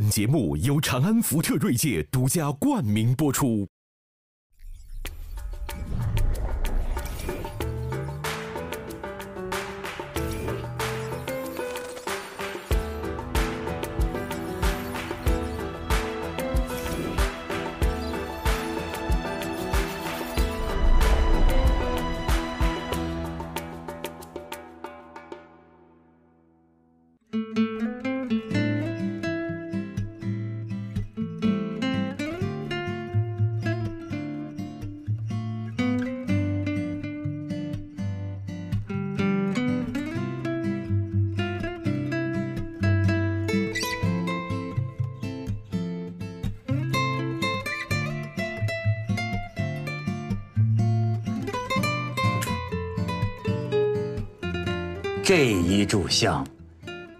本节目由长安福特锐界独家冠名播出。这一炷香，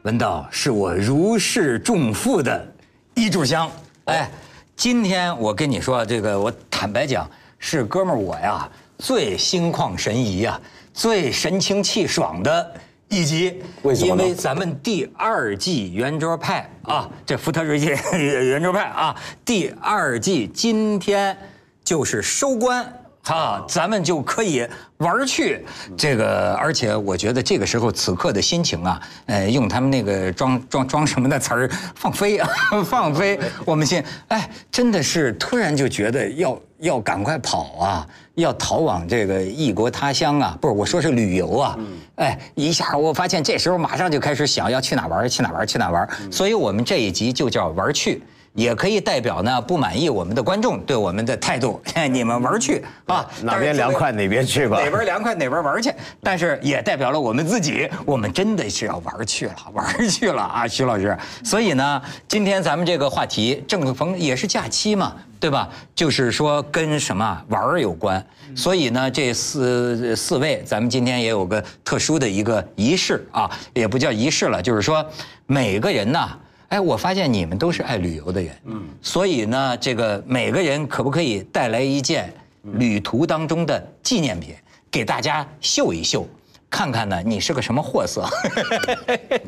文道是我如释重负的一炷香。哎，今天我跟你说，这个我坦白讲，是哥们儿我呀最心旷神怡呀，最神清气爽的一集。为什么因为咱们第二季圆桌派啊，这福特瑞界 圆桌派啊，第二季今天就是收官。啊，咱们就可以玩儿去这个，而且我觉得这个时候此刻的心情啊，呃，用他们那个装装装什么的词儿，放飞啊，放飞。我们现哎，真的是突然就觉得要要赶快跑啊，要逃往这个异国他乡啊，不是我说是旅游啊，哎，一下我发现这时候马上就开始想要去哪玩去哪玩去哪玩，所以我们这一集就叫玩儿去。也可以代表呢不满意我们的观众对我们的态度，你们玩去啊，哪边凉快哪边去吧哪边凉快哪边玩去。但是也代表了我们自己，我们真的是要玩去了，玩去了啊，徐老师。所以呢，今天咱们这个话题正逢也是假期嘛，对吧？就是说跟什么玩儿有关。所以呢，这四四位，咱们今天也有个特殊的一个仪式啊，也不叫仪式了，就是说每个人呐。哎，我发现你们都是爱旅游的人，嗯，所以呢，这个每个人可不可以带来一件旅途当中的纪念品，给大家秀一秀，看看呢你是个什么货色？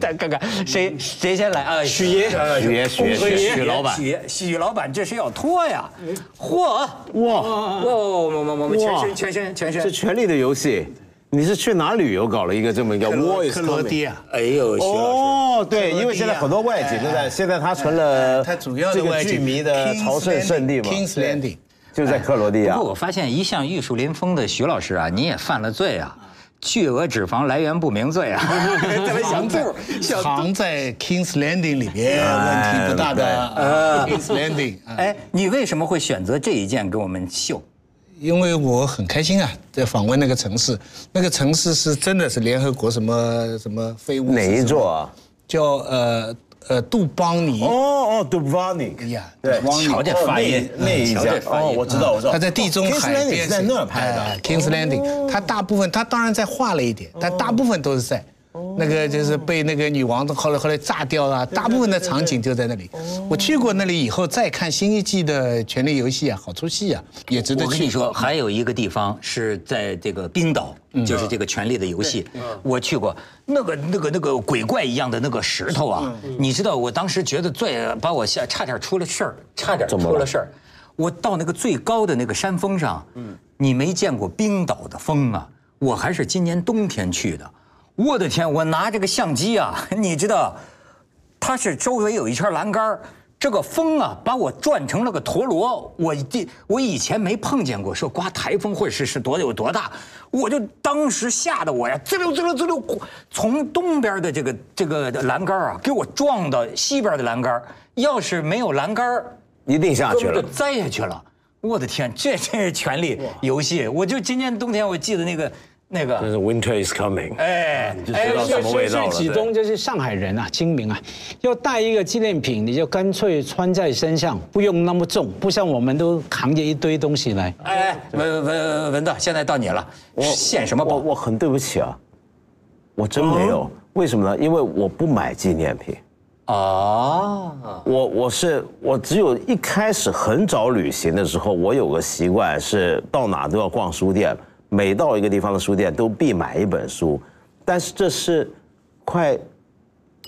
再 看看谁谁先来啊？许爷，许爷许爷许许老板许许老板这是要脱呀！嚯哇，哇哇哇哇！全身全身全身是《权力的游戏》，你是去哪旅游搞了一个这么一个 War is 克罗 coming 地亚，哎呦，徐老师。哦，对，因为现在很多外景都在，现在它成了它主要这个的外景剧迷的朝圣圣地嘛 Kings Landing，就在克罗地亚不过。我发现一向玉树临风的徐老师啊，你也犯了罪啊，巨额脂肪来源不明罪啊，这么小肚小肚。藏在 Kings Landing 里边，问题不大的。Kings Landing，啊哎，你为什么会选择这一件给我们秀？因为我很开心啊，在访问那个城市，那个城市是真的是联合国什么什么非物质哪一座啊？叫呃呃杜邦尼。哦哦 v n i 哎呀对，瞧这发音哦那那一家哦，我知道我知道。他在地中海边是在那儿拍的哎。Kings Landing，他大部分他当然在画了一点，但大部分都是在。那个就是被那个女王后来后来炸掉了，大部分的场景就在那里。我去过那里以后，再看新一季的《权力游戏》啊，好出戏啊，也值得去。我跟你说，还有一个地方是在这个冰岛，就是这个《权力的游戏》，我去过，那个那个那个鬼怪一样的那个石头啊，你知道，我当时觉得最把我吓，差点出了事儿，差点出了事儿。我到那个最高的那个山峰上，你没见过冰岛的风啊，我还是今年冬天去的，我的天，我拿这个相机啊，你知道。它是周围有一圈栏杆儿这个风啊，把我转成了个陀螺。我这我以前没碰见过，说刮台风或者是是多有多大，我就当时吓得我呀，滋溜滋溜滋溜，从东边的这个这个栏杆啊，给我撞到西边的栏杆儿。要是没有栏杆儿，一定下去了就。栽下去了。我的天，这真是权力游戏！我就今年冬天，我记得那个那个，就是 Winter is coming，哎就知道什么味道了。东就是上海人啊，精明啊，要带一个纪念品，你就干脆穿在身上，不用那么重，不像我们都扛着一堆东西来。哎，文文文道，现在到你了，我献什么宝？我我很对不起啊，我真没有。为什么呢？因为我不买纪念品。哦，我我是我只有一开始很早旅行的时候，我有个习惯是到哪都要逛书店，每到一个地方的书店都必买一本书，但是这是快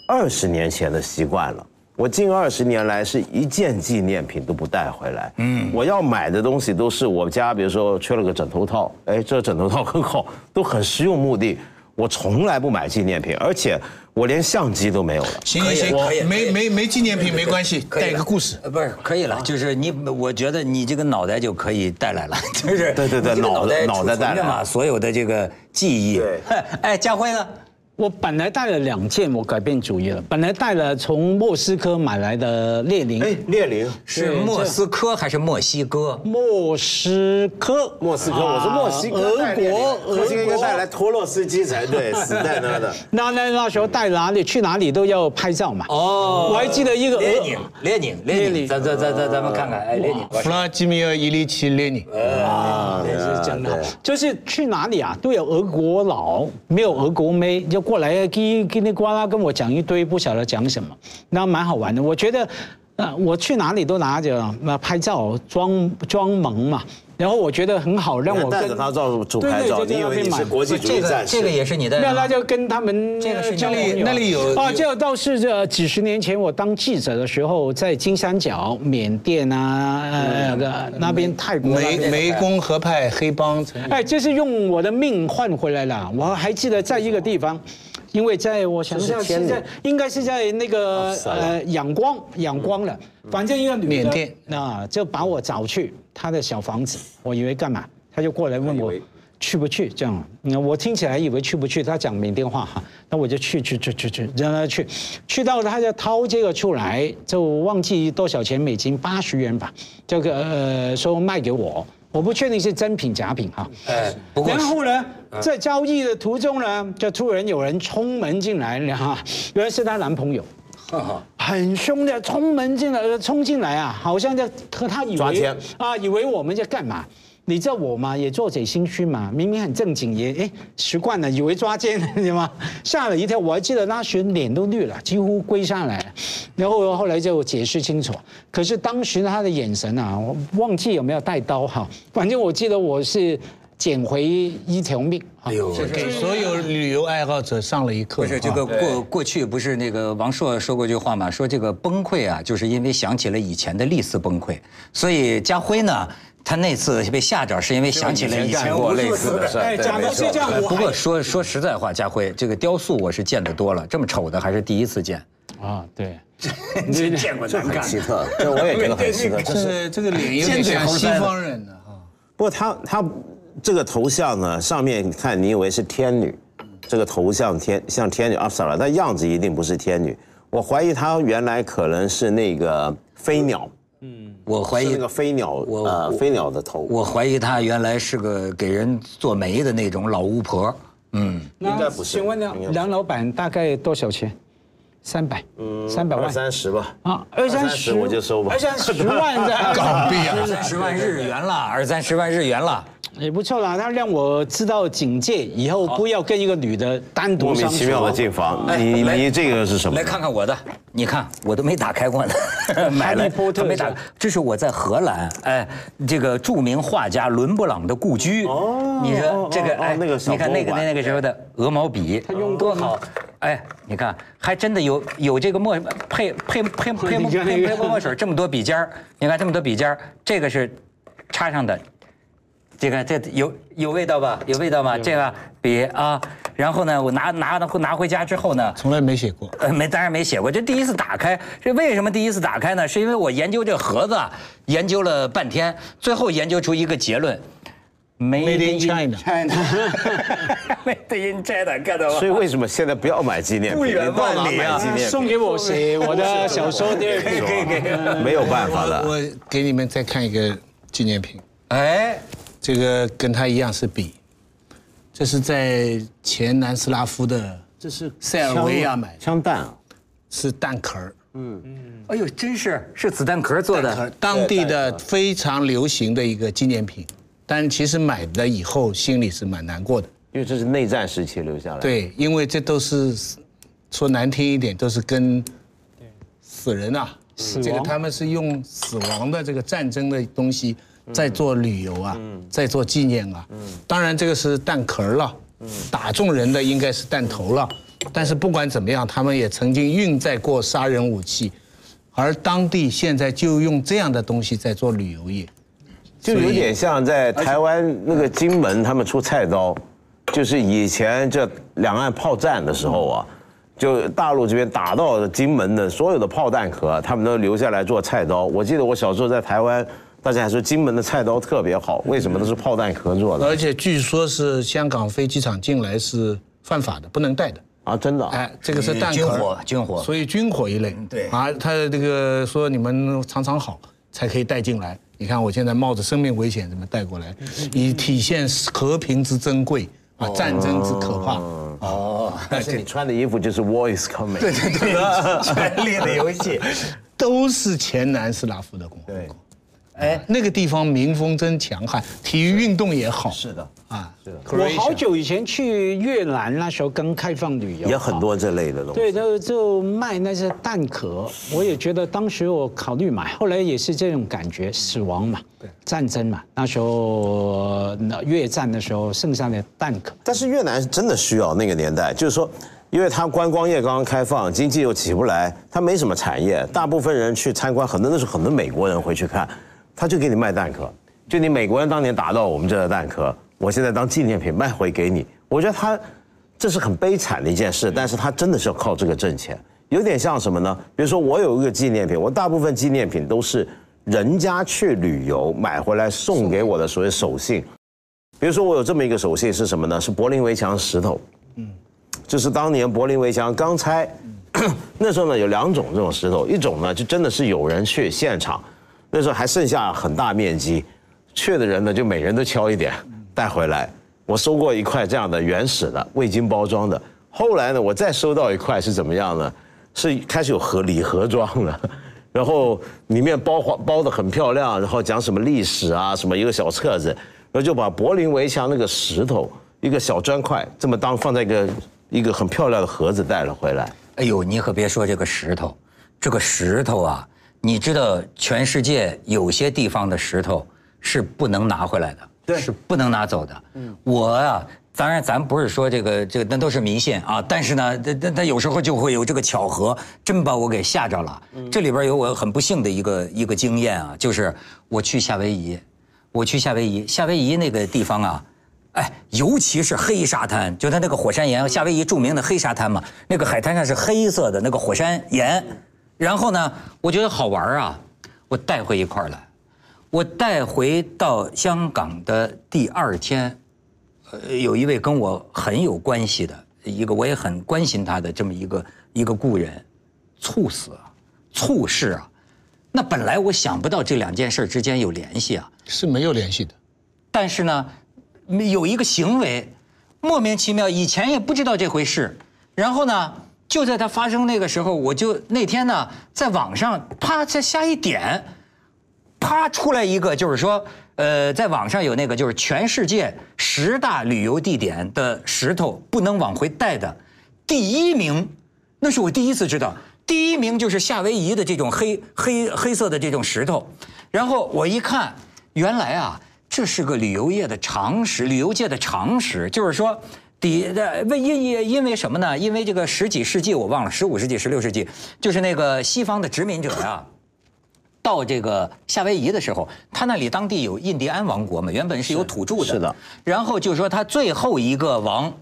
二十年前的习惯了。我近二十年来是一件纪念品都不带回来。嗯，我要买的东西都是我家，比如说缺了个枕头套，哎，这枕头套很好，都很实用目的。我从来不买纪念品，而且我连相机都没有了。行行行，可以没没没纪念品没关系，带个故事。呃，不是可以了，就是你，我觉得你这个脑袋就可以带来了，就是对对对脑袋脑脑袋带来了嘛，所有的这个记忆。对，哎，家辉呢？我本来带了两件，我改变主意了。本来带了从莫斯科买来的列宁，哎，列宁，是莫斯科还是墨西哥？莫斯科，莫斯科，我说墨西哥，俄国，墨西哥应该带来俄国。托洛斯基才对，死在那的。那那那时候带哪里？去哪里都要拍照嘛。哦。我还记得一个俄列宁，列宁，列宁，咱咱咱咱咱们看看，哎，列宁，弗拉基米尔·伊利奇·列宁，啊，也是真的。对，就是去哪里啊，都有俄国佬，没有俄国妹，就过来叽叽里呱啦跟我讲一堆，不晓得讲什么，那蛮好玩的。我觉得，呃，我去哪里都拿着那拍照装装萌嘛，然后我觉得很好，让我跟带着他照主对拍照，你以为你是国际主这个义战士？这个也是你的，那那就跟他们这个是交那里那里有啊，有。这倒是这几十年前我当记者的时候，在金三角、缅甸啊，呃，那个那边。泰国湄湄公河派黑帮。哎，这是用我的命换回来了。我还记得在一个地方，因为在我想想这是天女是在应该是在那个呃仰光仰光了，反正一个女的缅甸。啊，就把我找去她的小房子，我以为干嘛，他就过来问我。去不去？这样，那我听起来以为去不去，他讲缅甸话哈，那我就去去去去去，让她去，去到他就掏这个出来，就忘记多少钱美金，八十元吧，这个呃说卖给我，我不确定是真品假品哈。哎，不过然后呢，在交易的途中呢，就突然有人冲门进来，哈，原来是她男朋友，很凶的冲门进来，呃冲进来啊，好像在和他以为啊，以为我们在干嘛？你知道我嘛，也做贼心虚嘛，明明很正经，也哎习惯了，以为抓奸，你知道吗？吓了一跳，我还记得那时脸都绿了，几乎跪下来了。然后后来就解释清楚，可是当时他的眼神啊，我忘记有没有带刀哈，反正我记得我是捡回一条命。哎呦，给所有旅游爱好者上了一课。不是这个过过去不是那个王朔说过句话嘛，说这个崩溃啊，就是因为想起了以前的历次崩溃，所以家辉呢，他那次被吓着是因为想起了以前过类似的事儿。哎，讲的是这样，我不过说说实在话，家辉这个雕塑我是见得多了，这么丑的还是第一次见。啊，对，这见过这么。奇特，这我也觉得很奇特。就这是这个脸有点像西方人的哈。不过他他这个头像呢，上面你看你以为是天女，这个头像天像天女阿萨拉，但样子一定不是天女。我怀疑她原来可能是那个飞鸟，嗯我怀疑那个飞鸟我我呃飞鸟的头。我怀疑她原来是个给人做媒的那种老巫婆。嗯，应该不是请问梁梁老板大概多少钱？三百，嗯三百万二万三十吧。啊，二三十我就收吧二三十万的港币啊二三十万日元了，二三十万日元了。也不错啦。他让我知道警戒，以后不要跟一个女的单独莫。名其妙的进房，你你这个是什么来？看看我的，你看我都没打开过呢，买了哈利波特还没打。这是我在荷兰，哎，这个著名画家伦勃朗的故居。哦，你说这个哎，那个小你看那个那那个时候的鹅毛笔，他用多好。哎，你看，还真的有有这个墨配配配配配配墨水 这么多笔尖儿，你看这么多笔尖儿，这个是插上的，这个这有有味道吧？有味道吧？这个笔啊，然后呢，我拿拿拿回家之后呢，从来没写过。呃，没，当然没写过。这第一次打开，这为什么第一次打开呢？是因为我研究这盒子，啊，研究了半天，最后研究出一个结论 Made in China China，Made in China，看到吗？所以为什么现在不要买纪念品？不远万里啊？送给我写我的小说第二可以部。可以可以。没有办法的。我 我给你们再看一个纪念品，哎，这个跟他一样是笔，这是在前南斯拉夫的，这是塞尔维亚买的，枪弹啊，是弹壳儿。嗯，哎呦，真是。是子弹壳做的。当地的非常流行的一个纪念品，但其实买了以后心里是蛮难过的。因为这是内战时期留下来的。，对，因为这都是说难听一点，都是跟死人啊，亡。这个他们是用死亡的这个战争的东西在做旅游啊，在做纪念啊。当然这个是弹壳了，打中人的应该是弹头了。但是不管怎么样，他们也曾经运载过杀人武器，而当地现在就用这样的东西在做旅游业。就有点像在台湾那个金门，他们出菜刀，就是以前这两岸炮战的时候啊，就大陆这边打到金门的所有的炮弹壳，他们都留下来做菜刀。我记得我小时候在台湾，大家还说金门的菜刀特别好，为什么都是炮弹壳做的而且据说是香港飞机场进来是犯法的，不能带的。啊？真的啊？哎，这个是弹壳军火军火所以军火一类。对啊，他这个说你们藏藏好才可以带进来。你看我现在冒着生命危险怎么带过来，以体现和平之珍贵啊，战争之可怕。哦，但是你穿的衣服就是 War is coming。对对对，权力 的游戏都是前南斯拉夫的共和对国。哎，那个地方民风真强悍，体育运动也好。是的，啊，是的。我好久以前去越南，那时候刚开放旅游，也很多这类的东西。对，就就卖那些蛋壳，我也觉得当时我考虑买，后来也是这种感觉，死亡嘛，对。战争嘛，那时候那越战的时候剩下的蛋壳，但是越南是真的需要那个年代，就是说，因为它观光业刚刚开放，经济又起不来，它没什么产业，大部分人去参观，很多那是很多美国人回去看，他就给你卖蛋壳，就你美国人当年打到我们这的蛋壳，我现在当纪念品卖回给你，我觉得他这是很悲惨的一件事，但是他真的是要靠这个挣钱，有点像什么呢？比如说我有一个纪念品，我大部分纪念品都是人家去旅游买回来送给我的所谓手信。比如说我有这么一个手信是什么呢？是柏林围墙石头，嗯，就是当年柏林围墙刚拆，那时候呢有两种这种石头，一种呢就真的是有人去现场，那时候还剩下很大面积，去的人呢就每人都敲一点带回来。我收过一块这样的原始的未经包装的，后来呢我再收到一块是怎么样呢？是开始有盒礼盒装了。然后里面包包包的很漂亮，然后讲什么历史啊，什么一个小册子，然后就把柏林围墙那个石头一个小砖块这么当放在一个一个很漂亮的盒子带了回来。哎呦，你可别说这个石头，这个石头啊，你知道全世界有些地方的石头是不能拿回来的，对是不能拿走的。嗯，我啊，当然咱不是说这个这个那都是迷信啊，但是呢，它它它有时候就会有这个巧合，真把我给吓着了。这里边有我很不幸的一个一个经验啊，就是我去夏威夷，我去夏威夷，夏威夷那个地方啊。哎，尤其是黑沙滩，就它那个火山岩，夏威夷著名的黑沙滩嘛，那个海滩上是黑色的那个火山岩，然后呢，我觉得好玩啊，我带回一块儿来，我带回到香港的第二天，呃，有一位跟我很有关系的一个，我也很关心他的这么一个一个故人，猝死啊，猝逝啊，那本来我想不到这两件事之间有联系啊，是没有联系的。但是呢，有一个行为莫名其妙，以前也不知道这回事，然后呢，就在它发生那个时候，我就那天呢，在网上啪再下一点，啪出来一个，就是说，呃，在网上有那个就是全世界十大旅游地点的石头不能往回带的，第一名，那是我第一次知道，第一名就是夏威夷的这种黑黑黑色的这种石头，然后我一看，原来啊，这是个旅游业的常识，旅游界的常识，就是说。底的为因因因为什么呢？因为这个十几世纪我忘了，十五世纪、十六世纪，就是那个西方的殖民者呀、到这个夏威夷的时候，他那里当地有印第安王国嘛，原本是有土著的。是的。然后就说他最后一个王，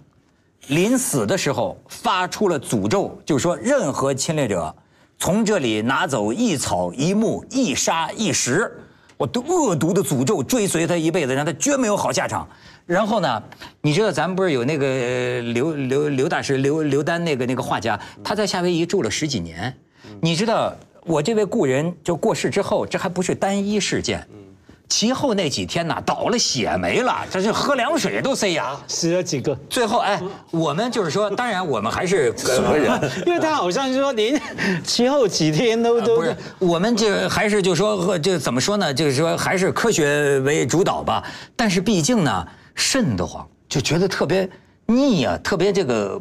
临死的时候发出了诅咒，就是说任何侵略者从这里拿走一草一木一沙一石，我都恶毒的诅咒追随他一辈子，让他绝没有好下场。然后呢，你知道咱们不是有那个呃刘刘刘大师刘刘丹那个那个画家，他在夏威夷住了十几年。你知道我这位故人就过世之后，这还不是单一事件，其后那几天呐，倒了血霉了，这是喝凉水都塞牙。死了几个？最后，哎，我们就是说，当然我们还是 什么人？因为他好像说您其后几天都都不是，我们这还是就说呃这怎么说呢？就是说还是科学为主导吧。但是毕竟呢，瘆得慌，就觉得特别腻啊，特别这个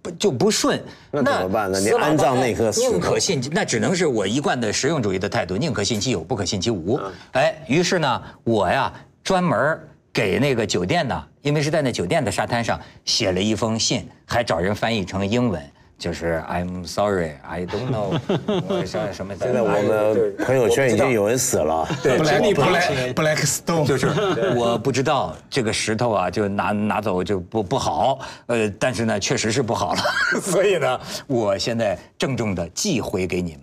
不就不顺。那怎么办呢你安葬白那颗宁可信其，那只能是我一贯的实用主义的态度，宁可信其有，不可信其无。哎，于是呢，我呀专门给那个酒店呢，因为是在那酒店的沙滩上写了一封信，还找人翻译成英文。就是 I'm sorry, I don't know，我像什么。现在我们朋友圈已经有人死了。对，Black 不 Black Black Stone 就是我不知道这个石头啊，就拿拿走就不不好，呃，但是呢，确实是不好了，所以呢，我现在郑重的寄回给你们。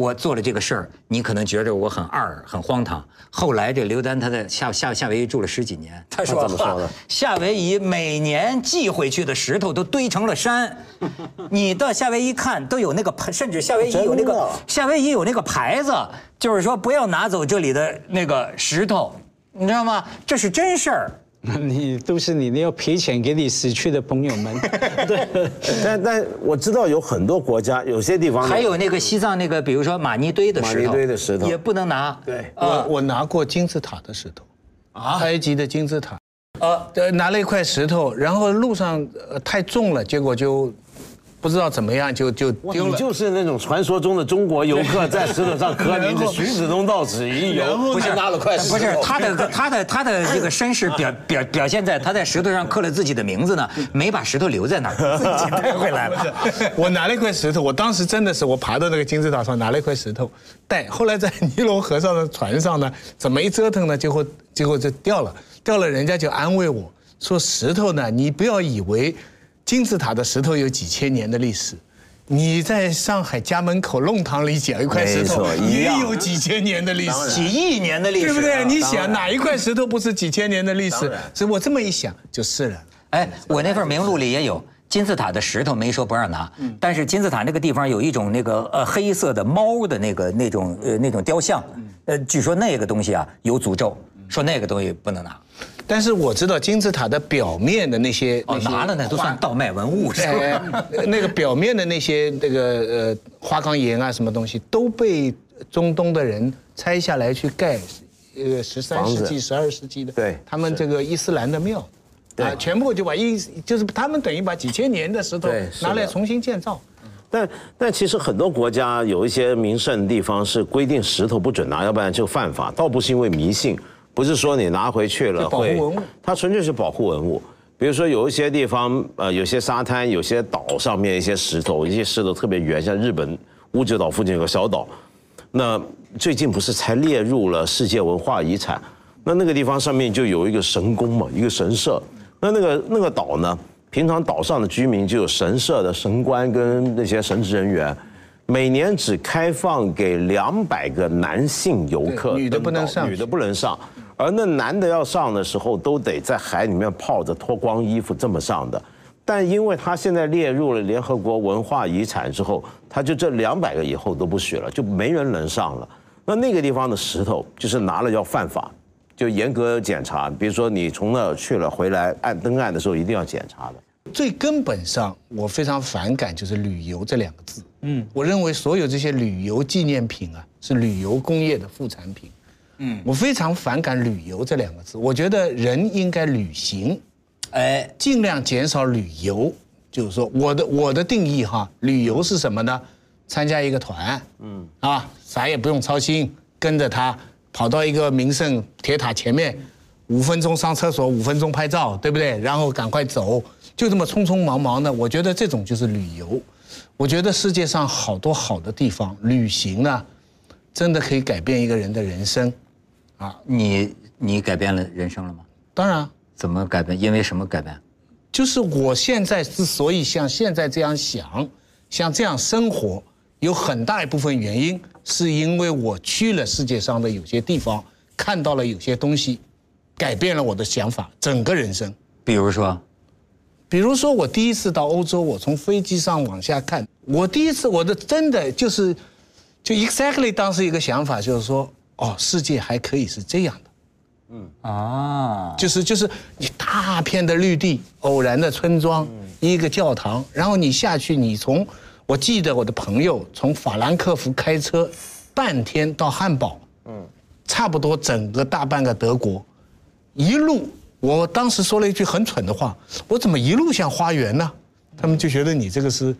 我做了这个事儿，你可能觉着我很二、很荒唐。后来这刘丹他在夏夏夏威夷住了十几年，他说他怎么说的夏威夷每年寄回去的石头都堆成了山，你到夏威夷看都有那个牌，甚至夏威夷有那个夏威夷有那个牌子，就是说不要拿走这里的那个石头，你知道吗？这是真事儿。你都是你，你要赔钱给你死去的朋友们。对。但但我知道有很多国家，有些地方还有那个西藏那个，比如说玛尼堆的石头，玛尼堆的石头。也不能拿。对。啊。我我拿过金字塔的石头，啊，埃及的金字塔，啊，呃，拿了一块石头，然后路上呃太重了，结果就不知道怎么样就就丢了。你就是那种传说中的中国游客在石头上刻名字“徐子东到此一游”，不是拿了块石头，不是他的他的他的这个身世表表表现在他在石头上刻了自己的名字呢，没把石头留在那儿，自己带回来了。我拿了一块石头，我当时真的是我爬到那个金字塔上拿了一块石头带，后来在尼罗河上的船上呢，怎么一折腾呢，结果结果就掉了，掉了，人家就安慰我说石头呢，你不要以为金字塔的石头有几千年的历史。你在上海家门口弄堂里捡一块石头也有几千年的历史，几亿年的历史，对不对？你想哪一块石头不是几千年的历史？所以我这么一想就是了。哎，我那份名录里也有金字塔的石头，没说不让拿，但是金字塔那个地方有一种那个呃黑色的猫的那个那种呃那种雕像，呃，据说那个东西啊有诅咒，说那个东西不能拿。但是我知道金字塔的表面的那些哦，拿了那都算倒卖文物是吧？哎，那个表面的那些那个呃花岗岩啊，什么东西都被中东的人拆下来去盖，呃十三世纪、十二世纪的，对他们这个伊斯兰的庙，对啊，全部就把一就是他们等于把几千年的石头拿来重新建造。但但其实很多国家有一些名胜地方是规定石头不准拿，要不然就犯法。倒不是因为迷信，不是说你拿回去了保护会文物，它纯粹是保护文物。比如说有一些地方，呃，有些沙滩、有些岛上面一些石头，一些石头特别圆，像日本屋久岛附近有个小岛，那最近不是才列入了世界文化遗产？那那个地方上面就有一个神宫嘛，一个神社。那那个那个岛呢，平常岛上的居民就有神社的神官跟那些神职人员，每年只开放给两百个男性游客对女的不能上女的不能上。而那男的要上的时候，都得在海里面泡着，脱光衣服这么上的。但因为他现在列入了联合国文化遗产之后，他就这两百个以后都不许了，就没人能上了。那那个地方的石头就是拿了要犯法，就严格检查。比如说你从那儿去了回来，按登岸的时候一定要检查的。最根本上，我非常反感就是旅游这两个字。嗯，我认为所有这些旅游纪念品啊，是旅游工业的副产品。嗯，我非常反感旅游这两个字。我觉得人应该旅行，哎，尽量减少旅游。就是说，我的我的定义哈，旅游是什么呢？参加一个团，嗯，啊，啥也不用操心，跟着他跑到一个名胜铁塔前面，五分钟上厕所，五分钟拍照，对不对？然后赶快走，就这么匆匆忙忙的。我觉得这种就是旅游。我觉得世界上好多好的地方，旅行呢，真的可以改变一个人的人生。啊你你改变了人生了吗？当然，怎么改变？因为什么改变？就是我现在之所以像现在这样想，像这样生活，有很大一部分原因是因为我去了世界上的有些地方，看到了有些东西，改变了我的想法，整个人生。比如说，比如说，我第一次到欧洲，我从飞机上往下看，我第一次我的真的就是，就 exactly 当时一个想法就是说，哦，世界还可以是这样的。嗯。啊，就是就是你大片的绿地，偶然的村庄，一个教堂，然后你下去，你从我记得我的朋友从法兰克福开车半天到汉堡，嗯，差不多整个大半个德国，一路我当时说了一句很蠢的话，我怎么一路像花园呢？他们就觉得你这个是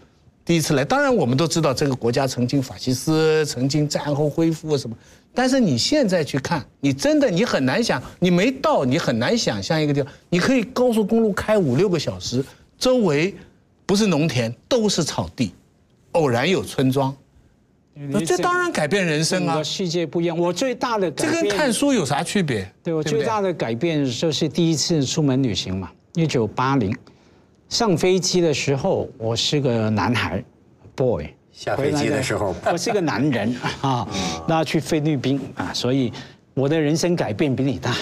第一次来。当然我们都知道这个国家曾经法西斯，曾经战后恢复什么。但是你现在去看，你真的你很难想，你没到，你很难想象一个地方，你可以高速公路开五六个小时，周围不是农田，都是草地，偶然有村庄，这当然改变人生啊！世界不一样。我最大的改这，跟看书有啥区别？对我最大的改变就是第一次出门旅行嘛，一九八零，上飞机的时候，我是个男孩，boy。下飞机的时候我是个男人 啊，那去菲律宾啊，所以我的人生改变比你大，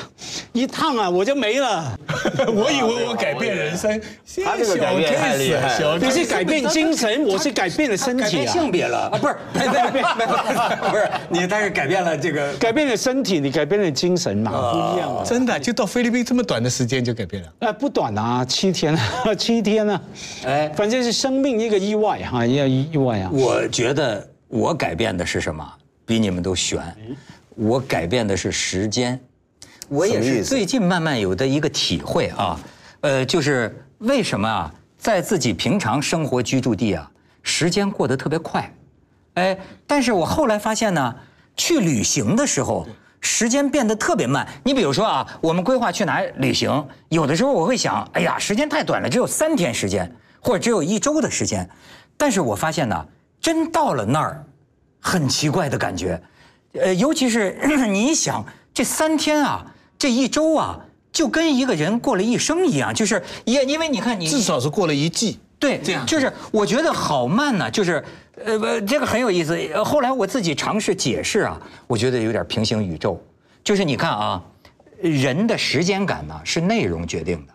一趟啊我就没了。我以为我改变人生，他这个改变太厉害你是改变精神，我是改变了身改体啊。变性别了啊？不是，没没没没不是你，但是改变了这个。改变了身体，你改变了精神嘛，不一样啊。真的就到菲律宾这么短的时间就改变了。哎，不短啊，七天啊，七天啊，哎反正是生命一个意外哈，一个意外啊。我觉得我改变的是什么？比你们都悬。我改变的是时间。我也是最近慢慢有的一个体会啊，呃，就是为什么啊，在自己平常生活居住地啊，时间过得特别快，哎，但是我后来发现呢，去旅行的时候。时间变得特别慢。你比如说啊，我们规划去哪儿旅行，有的时候我会想，哎呀，时间太短了，只有三天时间，或者只有一周的时间。但是我发现呢，真到了那儿，很奇怪的感觉，呃，尤其是 你一想这三天啊，这一周啊，就跟一个人过了一生一样，就是也因为你看你至少是过了一季。对，这样就是我觉得好慢呢，就是，呃，不这个很有意思。呃后来我自己尝试解释啊，我觉得有点平行宇宙。就是你看啊，人的时间感呢是内容决定的。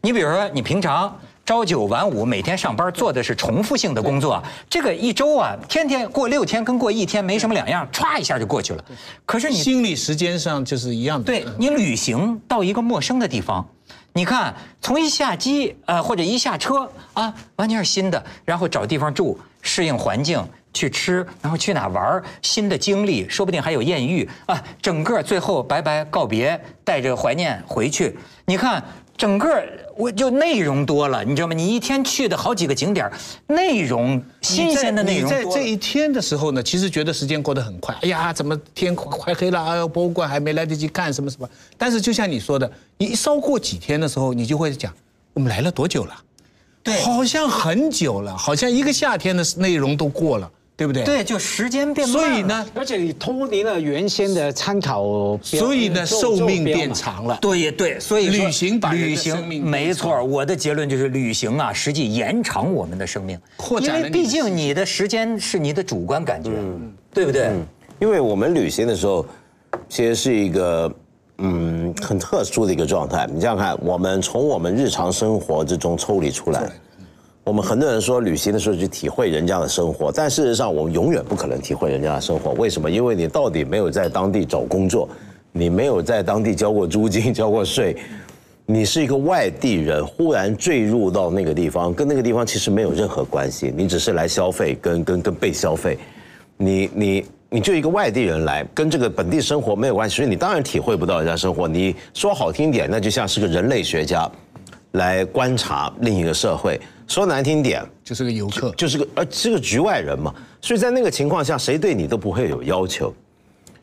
你比如说，你平常朝九晚五，每天上班做的是重复性的工作，这个一周啊，天天过六天跟过一天没什么两样，歘一下就过去了。可是你心理时间上就是一样的。对你旅行到一个陌生的地方，你看从一下机呃或者一下车啊，完全是新的，然后找地方住，适应环境，去吃，然后去哪玩新的经历，说不定还有艳遇啊，整个最后拜拜告别，带着怀念回去。你看整个我就内容多了，你知道吗？你一天去的好几个景点儿，内容新鲜的内容多了你在这一天的时候呢，其实觉得时间过得很快。哎呀，怎么天快黑了？哎呦，博物馆还没来得及看什么什么。但是就像你说的，你一稍过几天的时候，你就会讲，我们来了多久了？对好像很久了，好像一个夏天的内容都过了，对不对？。对，就时间变慢了。所以呢，而且你脱离了原先的参考标，所以呢，寿命变。长了。对对，所以旅行把旅行生命没错，我的结论就是旅行啊，实际延长我们的生命，扩展因为毕竟你的时间是你的主观感觉，对不对？因为我们旅行的时候，其实是一个嗯很特殊的一个状态。你想想看，我们从我们日常生活之中抽离出来。我们很多人说旅行的时候去体会人家的生活，但事实上我们永远不可能体会人家的生活。为什么？因为你到底没有在当地找工作，你没有在当地交过租金、交过税，你是一个外地人，忽然坠入到那个地方，跟那个地方其实没有任何关系，你只是来消费，跟跟跟被消费。你你你就一个外地人来，跟这个本地生活没有关系，所以你当然体会不到人家生活。你说好听点，那就像是个人类学家，来观察另一个社会；说难听点，就是个游客。就是个呃是个局外人嘛。所以在那个情况下，谁对你都不会有要求。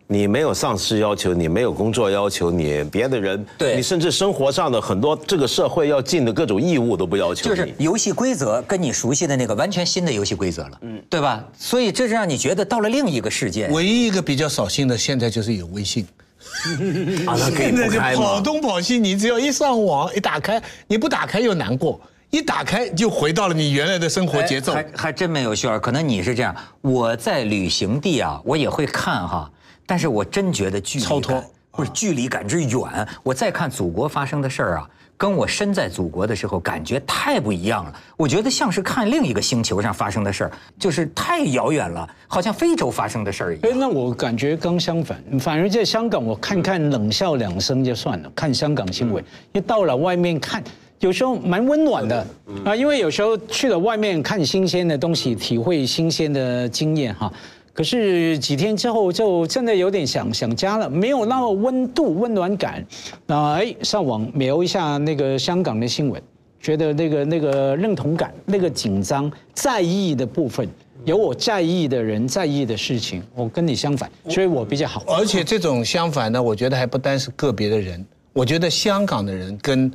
你没有上司要求，你没有工作要求，你别的人，对你甚至生活上的很多这个社会要尽的各种义务都不要求。就是游戏规则跟你熟悉的那个完全新的游戏规则了，嗯，对吧？所以这是让你觉得到了另一个世界。唯一一个比较扫兴的，现在就是有微信。啊，那可以现在就不开跑？东跑西，你只要一上网一打开，你不打开又难过，一打开就回到了你原来的生活节奏。哎还还真没有秀儿，可能你是这样。我在旅行地啊，我也会看哈，但是我真觉得距离超脱感不是距离感之远。我再看祖国发生的事儿啊，跟我身在祖国的时候感觉太不一样了。我觉得像是看另一个星球上发生的事儿，就是太遥远了，好像非洲发生的事儿一哎，样。那我感觉刚相反，反而在香港，我看看冷笑两声就算了，看香港新闻，一到了外面看，有时候蛮温暖的啊，因为有时候去了外面看新鲜的东西，体会新鲜的经验哈。可是几天之后就真的有点想想家了，没有那么温度、温暖感。那哎，上网瞄一下那个香港的新闻，觉得那个那个认同感、那个紧张、在意的部分，有我在意的人、在意的事情，我跟你相反，所以我比较好。而且这种相反呢，我觉得还不单是个别的人，我觉得香港的人跟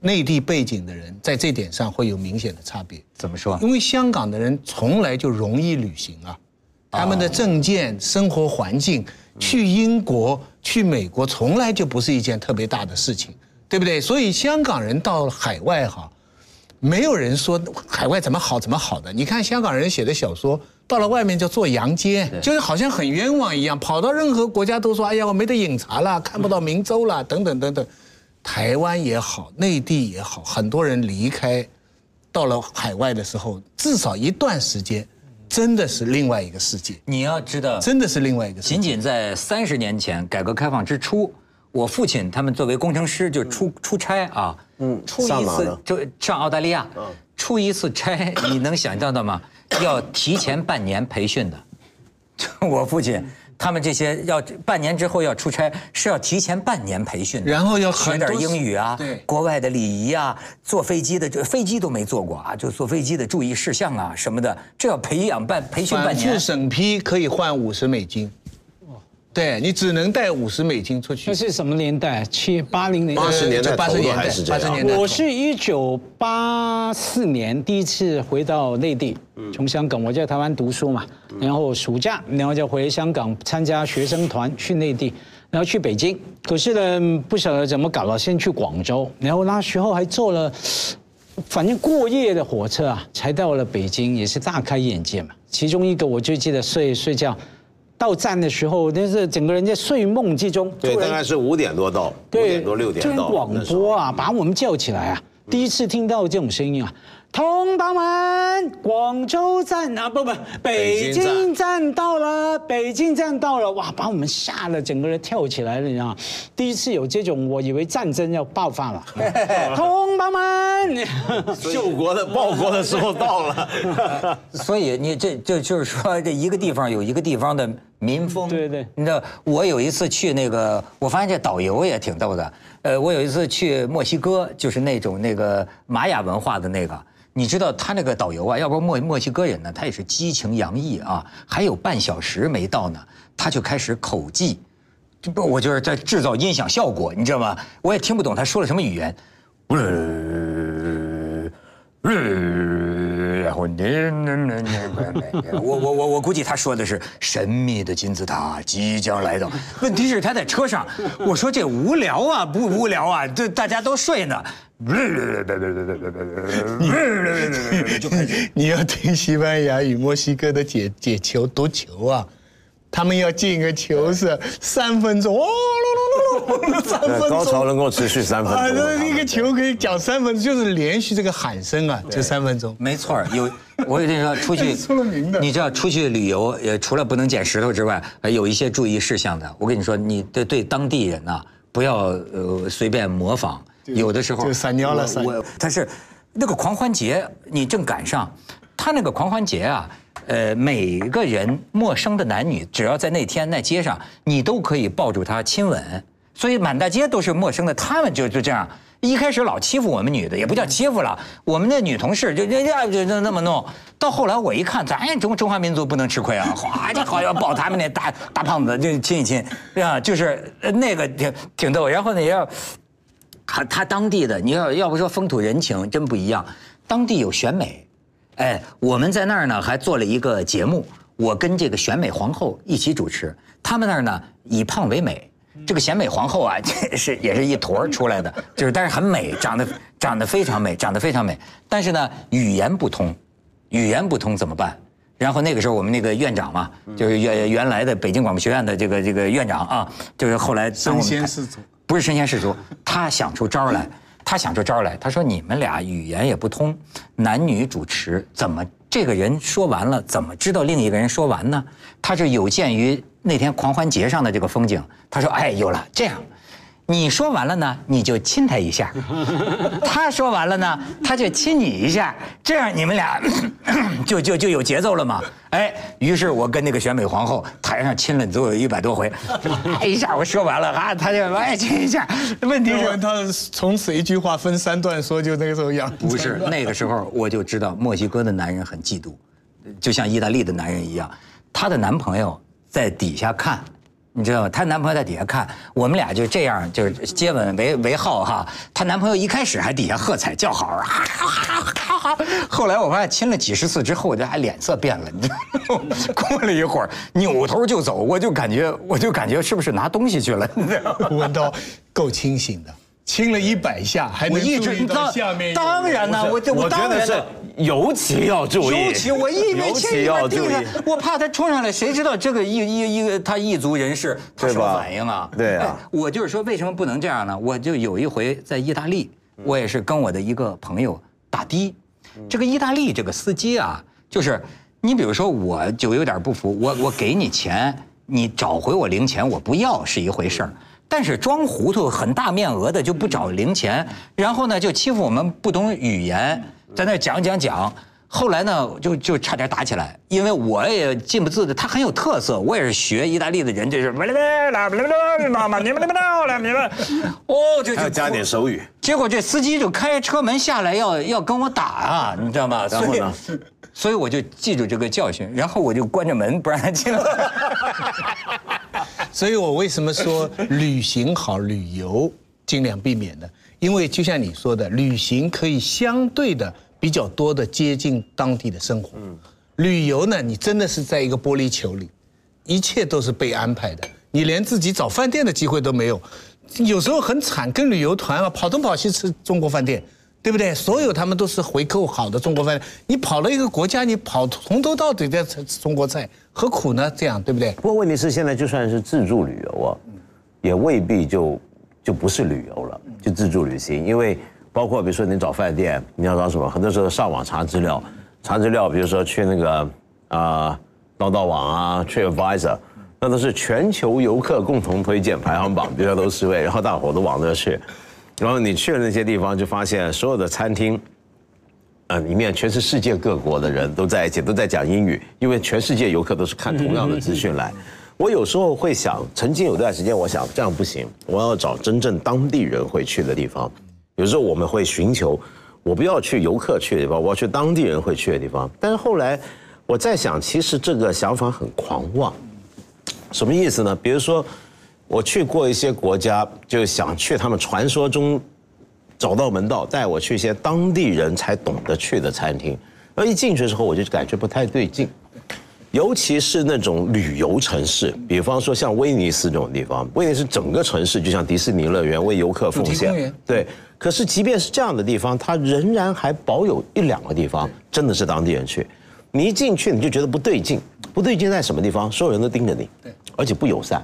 内地背景的人在这点上会有明显的差别。怎么说？因为香港的人从来就容易旅行啊，他们的证件、生活环境，去英国、去美国从来就不是一件特别大的事情，对不对？所以香港人到海外哈，没有人说海外怎么好怎么好的。你看香港人写的小说，到了外面就做洋街，就是好像很冤枉一样，跑到任何国家都说，哎呀，我没得饮茶了，看不到明州了，等等等等。台湾也好，内地也好，很多人离开。到了海外的时候，至少一段时间，真的是另外一个世界。你要知道，真的是另外一个世界。仅仅在三十年前，改革开放之初，我父亲他们作为工程师就出出差啊，嗯，出一次就上澳大利亚，出一次差，你能想象到吗？要提前半年培训的，我父亲。他们这些要半年之后要出差，是要提前半年培训的，然后要学点英语啊，对，国外的礼仪啊，坐飞机的这飞机都没坐过啊，就坐飞机的注意事项啊什么的，这要培养半培训半年。反复审批可以换五十美金。对你只能带五十美金出去。那是什么年代？七八零年？八十年代，八十年代，八十年代。我是一九八四年第一次回到内地，从香港，我在台湾读书嘛，然后暑假，然后就回香港参加学生团去内地，然后去北京。可是呢，不晓得怎么搞了，先去广州，然后那时候还坐了，反正过夜的火车啊，才到了北京，也是大开眼界嘛。其中一个我就记得睡睡觉。到站的时候，那是整个人在睡梦之中。对，大概是五点多到，五点多六点到。广播啊，把我们叫起来啊，第一次听到这种声音啊。同胞们，广州站啊，不不，北京站到了，北京站到了，哇，把我们吓得整个人跳起来了，你知道吗？第一次有这种，我以为战争要爆发了。同胞们，救国的报国的时候到了。所以你这这就是说，这一个地方有一个地方的民风。对对。你知道，我有一次去那个，我发现这导游也挺逗的。呃，我有一次去墨西哥，就是那种那个玛雅文化的那个。你知道他那个导游啊，要不墨墨西哥人呢，他也是激情洋溢啊，还有半小时没到呢，他就开始口技，这不，我就是在制造音响效果，你知道吗？我也听不懂他说了什么语言，然后 我我我我估计他说的是神秘的金字塔即将来到，问题是他在车上，我说这无聊啊，不无聊啊，这大家都睡呢。你要听西班牙与墨西哥的解解球夺球啊，他们要进一个球是三分钟哦，三分钟，高潮能够持续三分钟，那一个球可以讲三分钟，就是连续这个喊声啊，就三分钟。没错，有我跟你说，出去出了名的，你知道出去旅游，也除了不能捡石头之外，有一些注意事项的。我跟你说，你对对当地人呐，不要呃随便模仿。有的时候就撒尿了，我他是那个狂欢节，你正赶上，他那个狂欢节啊，呃，每个人陌生的男女，只要在那天那街上，你都可以抱住他亲吻，所以满大街都是陌生的，他们就就这样，一开始老欺负我们女的，也不叫欺负了，我们的女同事就人家就就那么弄，到后来我一看，咱中中华民族不能吃亏啊，哗家伙要抱他们那大大胖子就亲一亲，啊，就是那个挺挺逗，然后呢也要。他他当地的，你要要不说风土人情真不一样。当地有选美，哎，我们在那儿呢还做了一个节目，我跟这个选美皇后一起主持。他们那儿呢以胖为美，这个选美皇后啊 这是也是一坨出来的，就是但是很美，长得长得非常美，长得非常美。但是呢语言不通，语言不通怎么办？然后那个时候我们那个院长嘛，就是原原来的北京广播学院的这个这个院长啊，就是后来身先士卒。不是身先士卒，他想出招来，他想出招来。他说：“你们俩语言也不通，男女主持怎么这个人说完了，怎么知道另一个人说完呢？”他是有鉴于那天狂欢节上的这个风景，他说：“哎，有了，这样。”你说完了呢，你就亲他一下；他说完了呢，他就亲你一下，这样你们俩 就就就有节奏了嘛。哎，于是我跟那个选美皇后台上亲了足有一百多回，一下我说完了啊，他就哎亲一下。问题是，他从此一句话分三段说，就那个时候样。不是那个时候，我就知道墨西哥的男人很嫉妒，就像意大利的男人一样，她的男朋友在底下看。你知道吗？她男朋友在底下看，我们俩就这样，就是接吻为为号哈。她男朋友一开始还底下喝彩叫好，啊哈哈哈哈后来我发现亲了几十次之后，这还脸色变了，你知道吗？过了一会儿，扭头就走，我就感觉，我就感觉是不是拿东西去了？你知道吗？文涛够清醒的，亲了一百下，还能我一直注意到当下面当然呢，我就我觉得是当然呢尤其要注意，尤其我一没尤亲其要注意地上，我怕他冲上来，谁知道这个一一一个他异族人士 他什么反应啊？对啊哎我就是说为什么不能这样呢？我就有一回在意大利，嗯我也是跟我的一个朋友打的，这个意大利这个司机啊，就是你比如说我就有点不服，我我给你钱，你找回我零钱，我不要是一回事儿。但是装糊涂、很大面额的就不找零钱，然后呢就欺负我们不懂语言，在那讲讲讲。后来呢，就就差点打起来，因为我也进不字的，他很有特色，我也是学意大利的人，就是哦，就 就加点手语。结果这司机就开车门下来要要跟我打啊，你知道吗？然后呢所以？所以我就记住这个教训，然后我就关着门不让他进来。所以我为什么说 旅行好，旅游尽量避免呢？因为就像你说的，旅行可以相对的比较多的接近当地的生活。旅游呢，你真的是在一个玻璃球里，一切都是被安排的，你连自己找饭店的机会都没有。有时候很惨，跟旅游团啊跑东跑西吃中国饭店。对不对？所有他们都是回扣好的中国饭店，你跑了一个国家，你跑从头到底在吃中国菜，何苦呢？这样对不对？不过问题是，现在就算是自助旅游啊，也未必就就不是旅游了，就自助旅行，因为包括比如说你找饭店，你要找什么，很多时候上网查资料，查资料，比如说去那个啊闹闹网啊，TripAdvisor，那都是全球游客共同推荐排行榜，比较都是位，然后大伙都往那去，然后你去了那些地方，就发现所有的餐厅。呃，里面全是世界各国的人都在一起，都在讲英语，因为全世界游客都是看同样的资讯来。我有时候会想，曾经有段时间，我想这样不行，我要找真正当地人会去的地方。有时候我们会寻求，我不要去游客去的地方，我要去当地人会去的地方。但是后来我在想，其实这个想法很狂妄。什么意思呢？比如说，我去过一些国家，就想去他们传说中找到门道，带我去一些当地人才懂得去的餐厅。然后一进去之后，我就感觉不太对劲，尤其是那种旅游城市，比方说像威尼斯这种地方，威尼斯整个城市就像迪士尼乐园，为游客奉献。对，可是即便是这样的地方，它仍然还保有一两个地方真的是当地人去。你一进去你就觉得不对劲，不对劲在什么地方？所有人都盯着你，对而且不友善。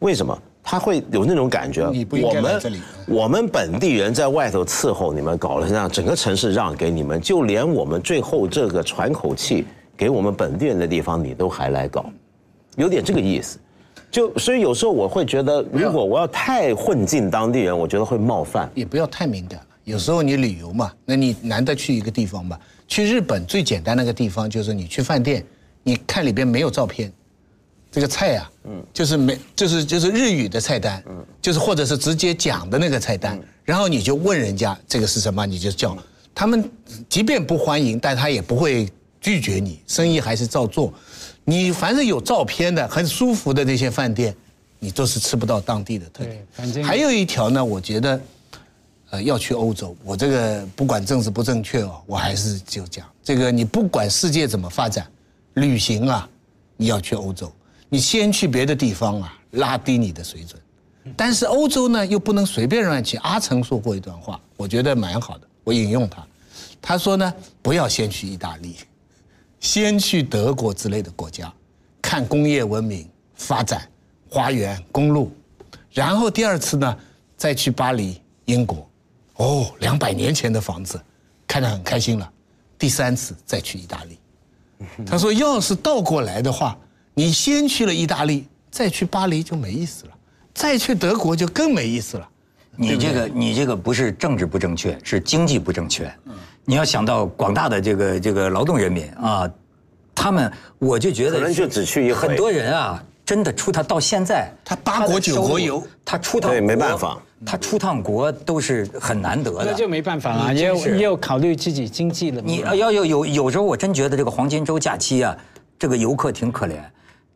为什么？他会有那种感觉，你不我们我们本地人在外头伺候你们，搞了这样整个城市让给你们，就连我们最后这个喘口气给我们本地人的地方，你都还来搞，有点这个意思。就所以有时候我会觉得，如果我要太混进当地人，我觉得会冒犯。也不要太敏感了。有时候你旅游嘛，那你难得去一个地方吧。去日本最简单那个地方就是你去饭店，你看里边没有照片，这个菜啊，嗯，就是没，就是就是日语的菜单，嗯，就是或者是直接讲的那个菜单，然后你就问人家这个是什么，你就叫，他们即便不欢迎，但他也不会拒绝你，生意还是照做。你凡是有照片的、很舒服的那些饭店，你都是吃不到当地的特点。反正还有一条呢，我觉得，呃，要去欧洲，我这个不管政治不正确哦，我还是就讲这个，你不管世界怎么发展，旅行啊，你要去欧洲，你先去别的地方啊，拉低你的水准。但是欧洲呢，又不能随便乱去。阿成说过一段话，我觉得蛮好的，我引用他，他说呢，不要先去意大利，先去德国之类的国家，看工业文明发展、花园、公路，然后第二次呢，再去巴黎、英国，哦，两百年前的房子，看得很开心了。第三次再去意大利，他说，要是倒过来的话，你先去了意大利，再去巴黎就没意思了，再去德国就更没意思了。你这个你这个不是政治不正确，是经济不正确。你要想到广大的这个这个劳动人民啊，他们我就觉得可能就只去一回很多人啊，真的出他到现在他八国九国游，他出趟对没办法，他出趟国都是很难得的。那就没办法了，你也有真是也有考虑自己经济了嘛。你要有有有时候我真觉得这个黄金周假期啊，这个游客挺可怜。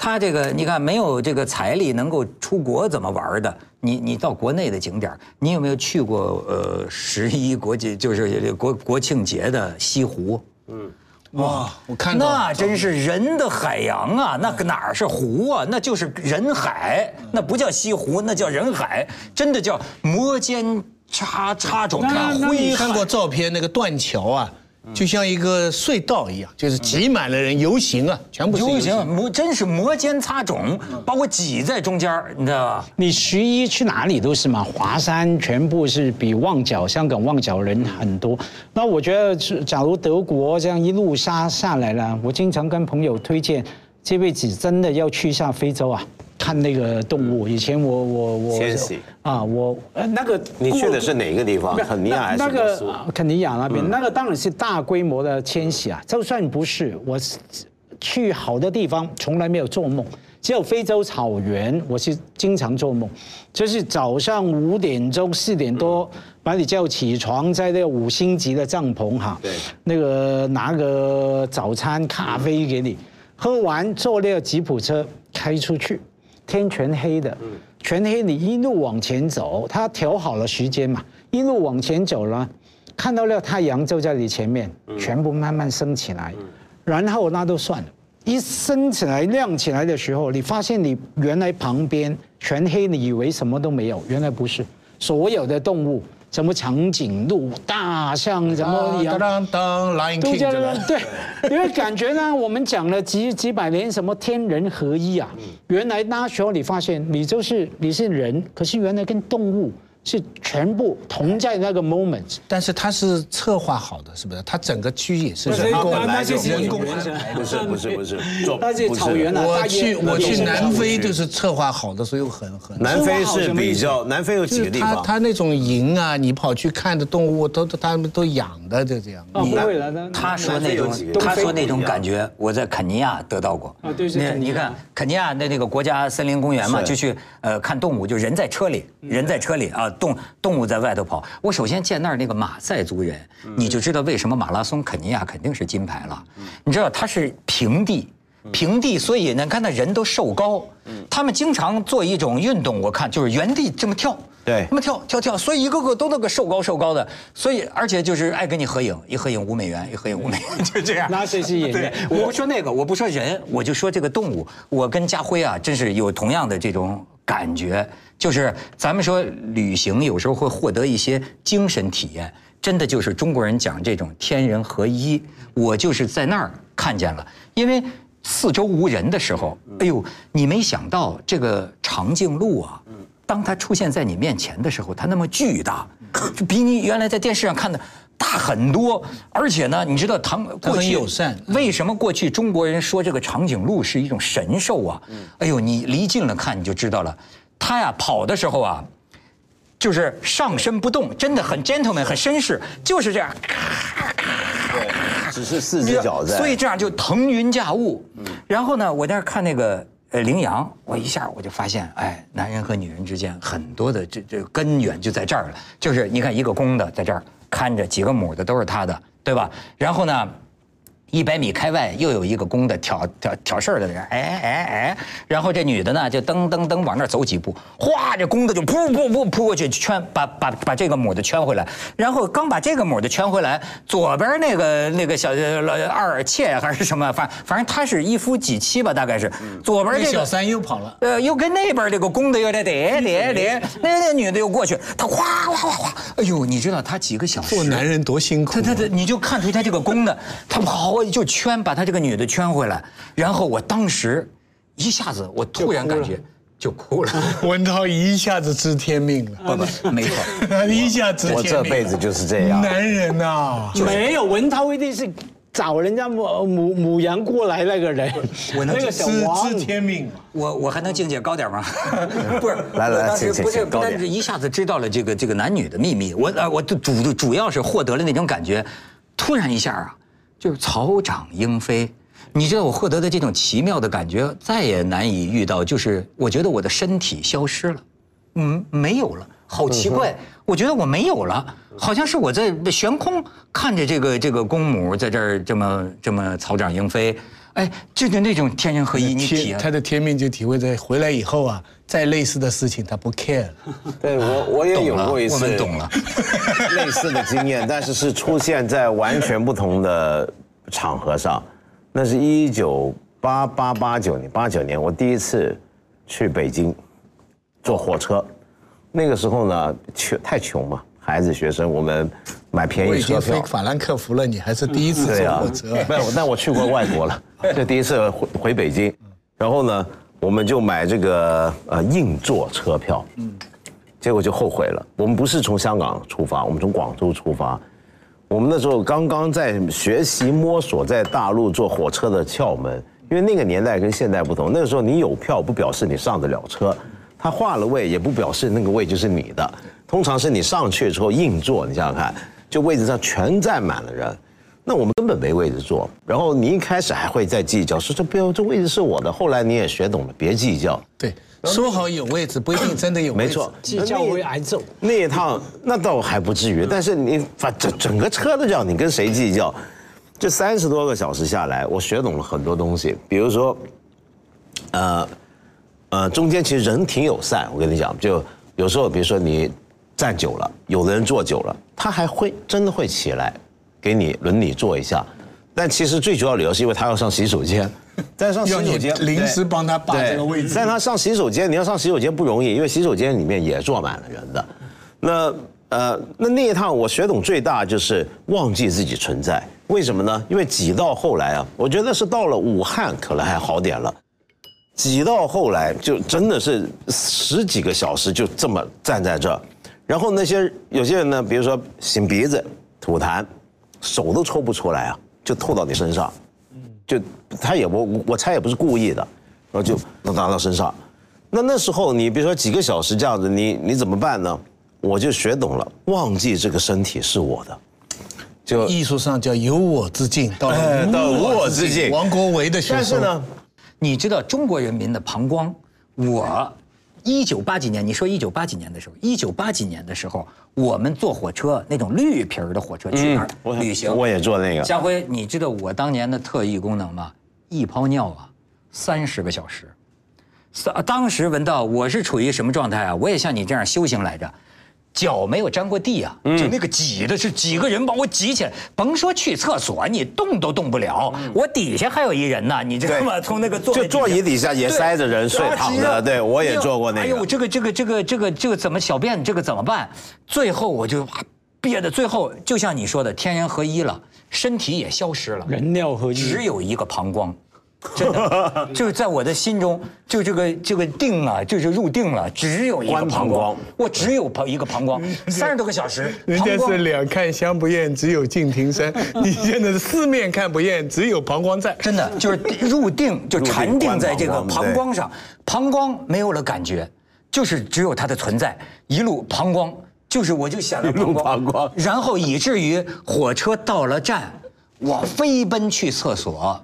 他这个你看没有这个财力能够出国怎么玩的？你你到国内的景点，你有没有去过呃十一国际就是国国庆节的西湖？嗯哇，我看到那真是人的海洋啊！那个哪儿是湖啊？那就是人海，那不叫西湖，那叫人海，真的叫摩肩擦擦踵，挥你看过照片那个断桥啊，就像一个隧道一样，就是挤满了人游行啊，全部是游行。真是摩肩擦踵，把我挤在中间你知道吧？你十一去哪里都是嘛，华山全部是比旺角、香港旺角人很多。那我觉得是，假如德国这样一路杀下来了，我经常跟朋友推荐，这辈子真的要去一下非洲啊，看那个动物。以前我我我迁徙啊，我呃那个你去的是哪个地方？肯尼亚还是那个啊肯尼亚那边，那个当然是大规模的迁徙啊。就算不是，我是去好的地方从来没有做梦，只有非洲草原，我是经常做梦，就是早上五点钟、四点多把你叫起床，在那个五星级的帐篷哈，对那个拿个早餐咖啡给你，喝完坐那个吉普车开出去，天全黑的，全黑你一路往前走，他调好了时间嘛，一路往前走了，看到那个太阳就在你前面，全部慢慢升起来，然后那都算了。一升起来、亮起来的时候，你发现你原来旁边全黑，你以为什么都没有，原来不是，所有的动物，什么长颈鹿、大象，什么都叫？对，因为感觉呢，我们讲了几 几百年什么天人合一啊，原来那时候你发现你就是你是人，可是原来跟动物是全部同在那个 moment。但是它是策划好的，是不是？它整个区也是人工的。那那些是人工不是不是不是，做那些草原啊，我大去我去南非就是策划好的，所以我很很。南非是比较，南非有几个地方？他他那种营啊，你跑去看的动物都都他们都养的，就这样。啊，不会了，那他说那种他说那种感觉，我在肯尼亚得到过。啊对是你肯尼亚你看肯尼亚的那个国家森林公园嘛，就去呃看动物，就人在车里，嗯人在车里啊，动动物在外头跑。我首先见那儿那个马赛族人，嗯你就知道为什么马拉松肯尼亚肯定是金牌了。你知道它是平地。嗯平地，所以呢，看那人都瘦高，他们经常做一种运动，我看就是原地这么跳，对这么跳跳跳，所以一个个都那个瘦高瘦高的，所以而且就是爱跟你合影，一合影五美元，一合影五美元，就这样。那谁是演对员？，我不说那个，我不说人，我就说这个动物。我跟家辉啊，真是有同样的这种感觉，就是咱们说旅行有时候会获得一些精神体验，真的就是中国人讲这种天人合一。我就是在那儿看见了，因为四周无人的时候，哎呦，你没想到这个长颈鹿啊。当它出现在你面前的时候，它那么巨大，就比你原来在电视上看的大很多。而且呢，你知道唐过去友善为什么过去中国人说这个长颈鹿是一种神兽啊？哎呦，你离近了看你就知道了，它呀跑的时候啊，就是上身不动，真的很 gentleman 很绅士，就是这样。只是四只脚在，所以这样就腾云驾雾。然后呢，我在那儿看那个呃羚羊，我一下我就发现，哎，男人和女人之间很多的这这根源就在这儿了，就是你看一个公的在这儿看着，几个母的都是他的，对吧？然后呢？一百米开外又有一个公的挑挑挑事儿的人，哎哎哎，然后这女的呢就噔噔噔往那儿走几步，哗，这公的就扑扑扑扑过去圈把把把这个母的圈回来，然后刚把这个母的圈回来，左边那个那个小二妾还是什么，反反正他是一夫几妻吧，大概是左边这个那小三又跑了，呃，又跟那边这个公的又在叠叠叠，那那女的又过去，他哗哗哗哗，哎呦，你知道他几个小时？做男人多辛苦啊。他他他，你就看出他这个公的，他跑就圈把他这个女的圈回来，然后我当时一下子我突然感觉就哭了，文涛 一下子知天命了，不不，没错，一下知天我。这辈子就是这样。男人呐，没有文涛一定是找人家母母母羊过来那个人，我能那个小知王知天命。我我还能境界高点吗？不是，来来我当时请请不是请高点不但是一下子知道了这个这个男女的秘密，我啊我主主要是获得了那种感觉，突然一下啊，就是草长莺飞。你知道我获得的这种奇妙的感觉，再也难以遇到。就是我觉得我的身体消失了，嗯，没有了，好奇怪。我觉得我没有了，好像是我在悬空看着这个这个公母在这儿这么这么草长莺飞。哎就是那种天人合一，你体天他的天命就体会在回来以后啊，再类似的事情他不 care 了。对我我也有过一次我们懂了 类似的经验，但是是出现在完全不同的场合上。那是一九八八八九年八九年，我第一次去北京坐火车。那个时候呢，穷太穷嘛，孩子学生，我们买便我宜车票。已经飞法兰克福了，你还是第一次对啊坐火车。，没有，但我去过外国了，这第一次回回北京，然后呢，我们就买这个呃硬座车票，嗯，结果就后悔了。我们不是从香港出发，我们从广州出发。我们那时候刚刚在学习摸索在大陆坐火车的窍门，因为那个年代跟现在不同，那个时候你有票不表示你上得了车，他划了位也不表示那个位就是你的，通常是你上去之后硬座，你想想看，就位置上全站满了人。那我们根本没位置坐，然后你一开始还会在计较，说这不要这位置是我的，后来你也学懂了，别计较。对，说好有位置，不一定真的有位置。没错，计较会挨揍。那一趟那倒还不至于，但是你把整整个车都叫你跟谁计较？这三十多个小时下来，我学懂了很多东西，比如说，呃，呃，中间其实人挺友善，我跟你讲，就有时候比如说你站久了，有的人坐久了，他还会真的会起来给你轮你坐一下，但其实最主要理由是因为他要上洗手间，但是上洗手间临时帮他把这个位置。但他上洗手间，你要上洗手间不容易，因为洗手间里面也坐满了人的。那呃，那那一趟我学懂最大就是忘记自己存在。为什么呢？因为挤到后来啊，我觉得是到了武汉可能还好点了，挤到后来就真的是十几个小时就这么站在这儿，然后那些有些人呢，比如说擤鼻子、吐痰，手都抽不出来啊，就吐到你身上。就他也不，我猜也不是故意的，然后就能拿到身上。那那时候你比如说几个小时这样子，你你怎么办呢？我就学懂了，忘记这个身体是我的，就艺术上叫有我之境，到无我之境王国维的学说。但是呢，你知道中国人民的膀胱，我一九八几年，你说一九八几年的时候，一九八几年的时候，我们坐火车那种绿皮儿的火车去那儿旅行，我也坐那个，家辉，你知道我当年的特异功能吗？一泡尿啊，三十个小时。三当时文道我是处于什么状态啊？我也像你这样修行来着，脚没有沾过地啊，嗯就那个挤的是几个人把我挤起来，甭说去厕所，你动都动不了。我底下还有一人呢，你知道吗？从那个座位就座椅底下也塞着人睡啊躺着对我也哎呦做过那个哎呦，这个这个这个这个这个怎么小便这个怎么办？最后我就憋的，最后就像你说的，天人合一了，身体也消失了。人尿合一。只有一个膀胱，真的，就是在我的心中，就这个这个定啊，就是入定了，只有一个膀膀胱胱，我只有膀一个膀胱，三十多个小时，人家是两看相不厌，只有敬亭山。你现在是四面看不厌，只有膀胱在。真的就是入定，就禅定在这个膀胱上，膀胱没有了感觉，就是只有它的存在，一路膀胱。就是我就想着膀胱然后以至于火车到了站，我飞奔去厕所，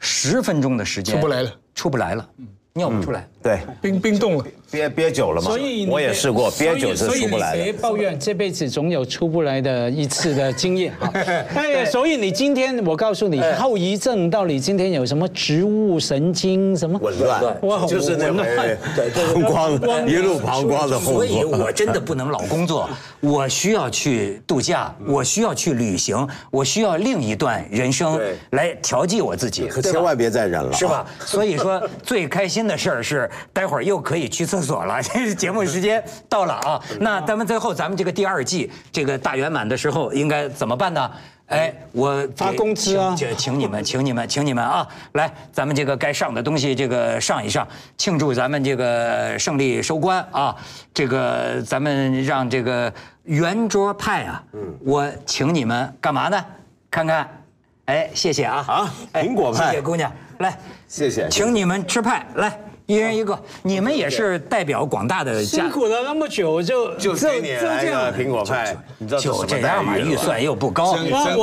十分钟的时间出不来了，出不来了，尿不出来。对，冰冰冻了，憋憋久了嘛，所以我也试过，憋久是出不来的。所以你别抱怨这辈子总有出不来的一次的经验哈。哎，所以你今天我告诉你，后遗症到底今天有什么植物神经什么？紊乱哇，就是那紊乱回膀胱一路膀胱的后所以。我真的不能老工作，我需要去度假，我需要去旅行，我需要另一段人生来调剂我自己，可千万别再忍了，是吧？？所以说最开心的事儿是，待会儿又可以去厕所了。这是节目时间到了啊，那咱们最后咱们这个第二季这个大圆满的时候应该怎么办呢？哎，我发工资啊请请你们，请你们，请你们啊！来，咱们这个该上的东西，这个上一上，庆祝咱们这个胜利收官啊！这个咱们让这个圆桌派啊，嗯我请你们干嘛呢？看看，哎，谢谢啊！啊哎苹果派谢谢姑娘，来，谢谢请你们吃派，来，一人一个。你们也是代表广大的家辛，苦了那么久，就就给你来个苹果派，你知道就这样嘛，预算又不高，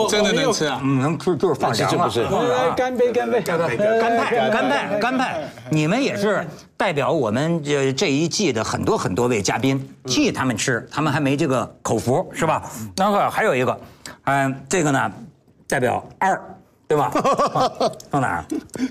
真的能吃啊！嗯，能吃就是放凉了。这不是放凉来干杯干杯干杯干派，干派，干派！你们也是代表我们这这一季的很多很多位嘉宾，替他们吃，他们还没这个口福，是吧？然后还有一个，嗯，这个呢，代表二，对吧？放哪儿？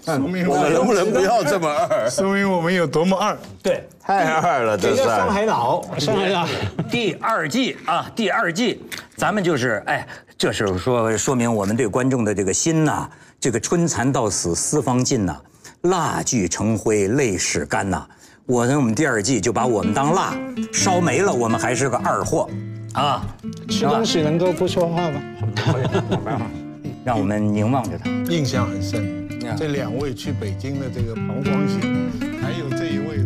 说明我们能不能不要这么二？说明我们有多么二。对，太二了，这是上。海佬，上海佬。第二季啊，第二季，咱们就是哎，这是说说明我们对观众的这个心呐，这个春蚕到死丝方尽呐，蜡炬成灰泪始干呐。我呢，我们第二季就把我们当蜡，烧没了，我们还是个二货，啊，吃东西能够不说话吗？让我们凝望着他。印象很深。这两位去北京的这个膀胱型，还有这一位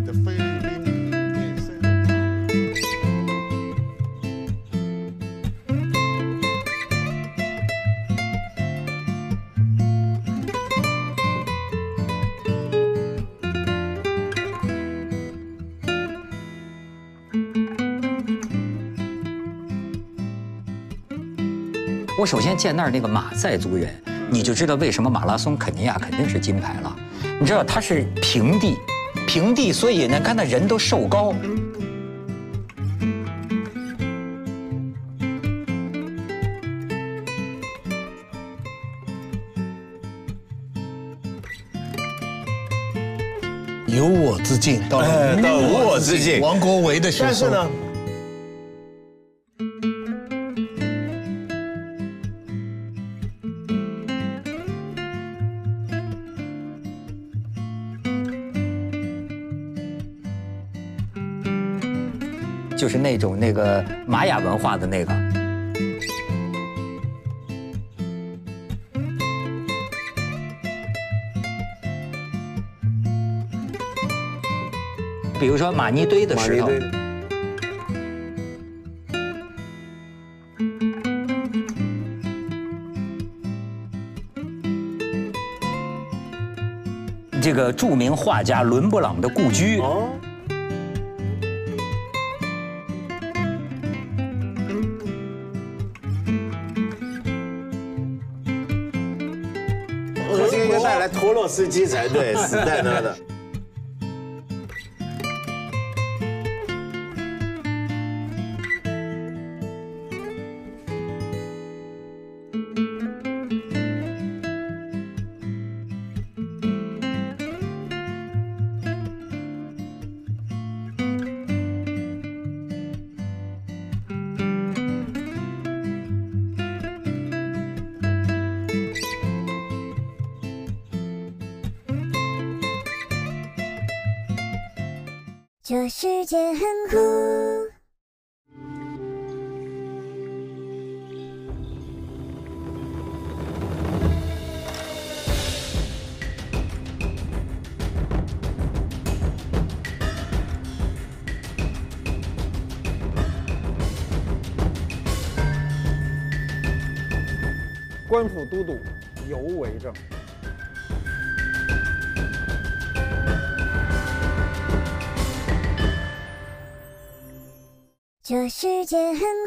我首先见那儿那个马赛族人，你就知道为什么马拉松肯尼亚肯定是金牌了。你知道它是平地，平地，所以呢，看那人都瘦高。由我之境，到哎了到无我之境王国维的学说但是呢，就是那种那个玛雅文化的那个。比如说马尼堆的石头，这个著名画家伦勃朗的故居。哦，司机才对死在他的。都督尤为正。这世界很。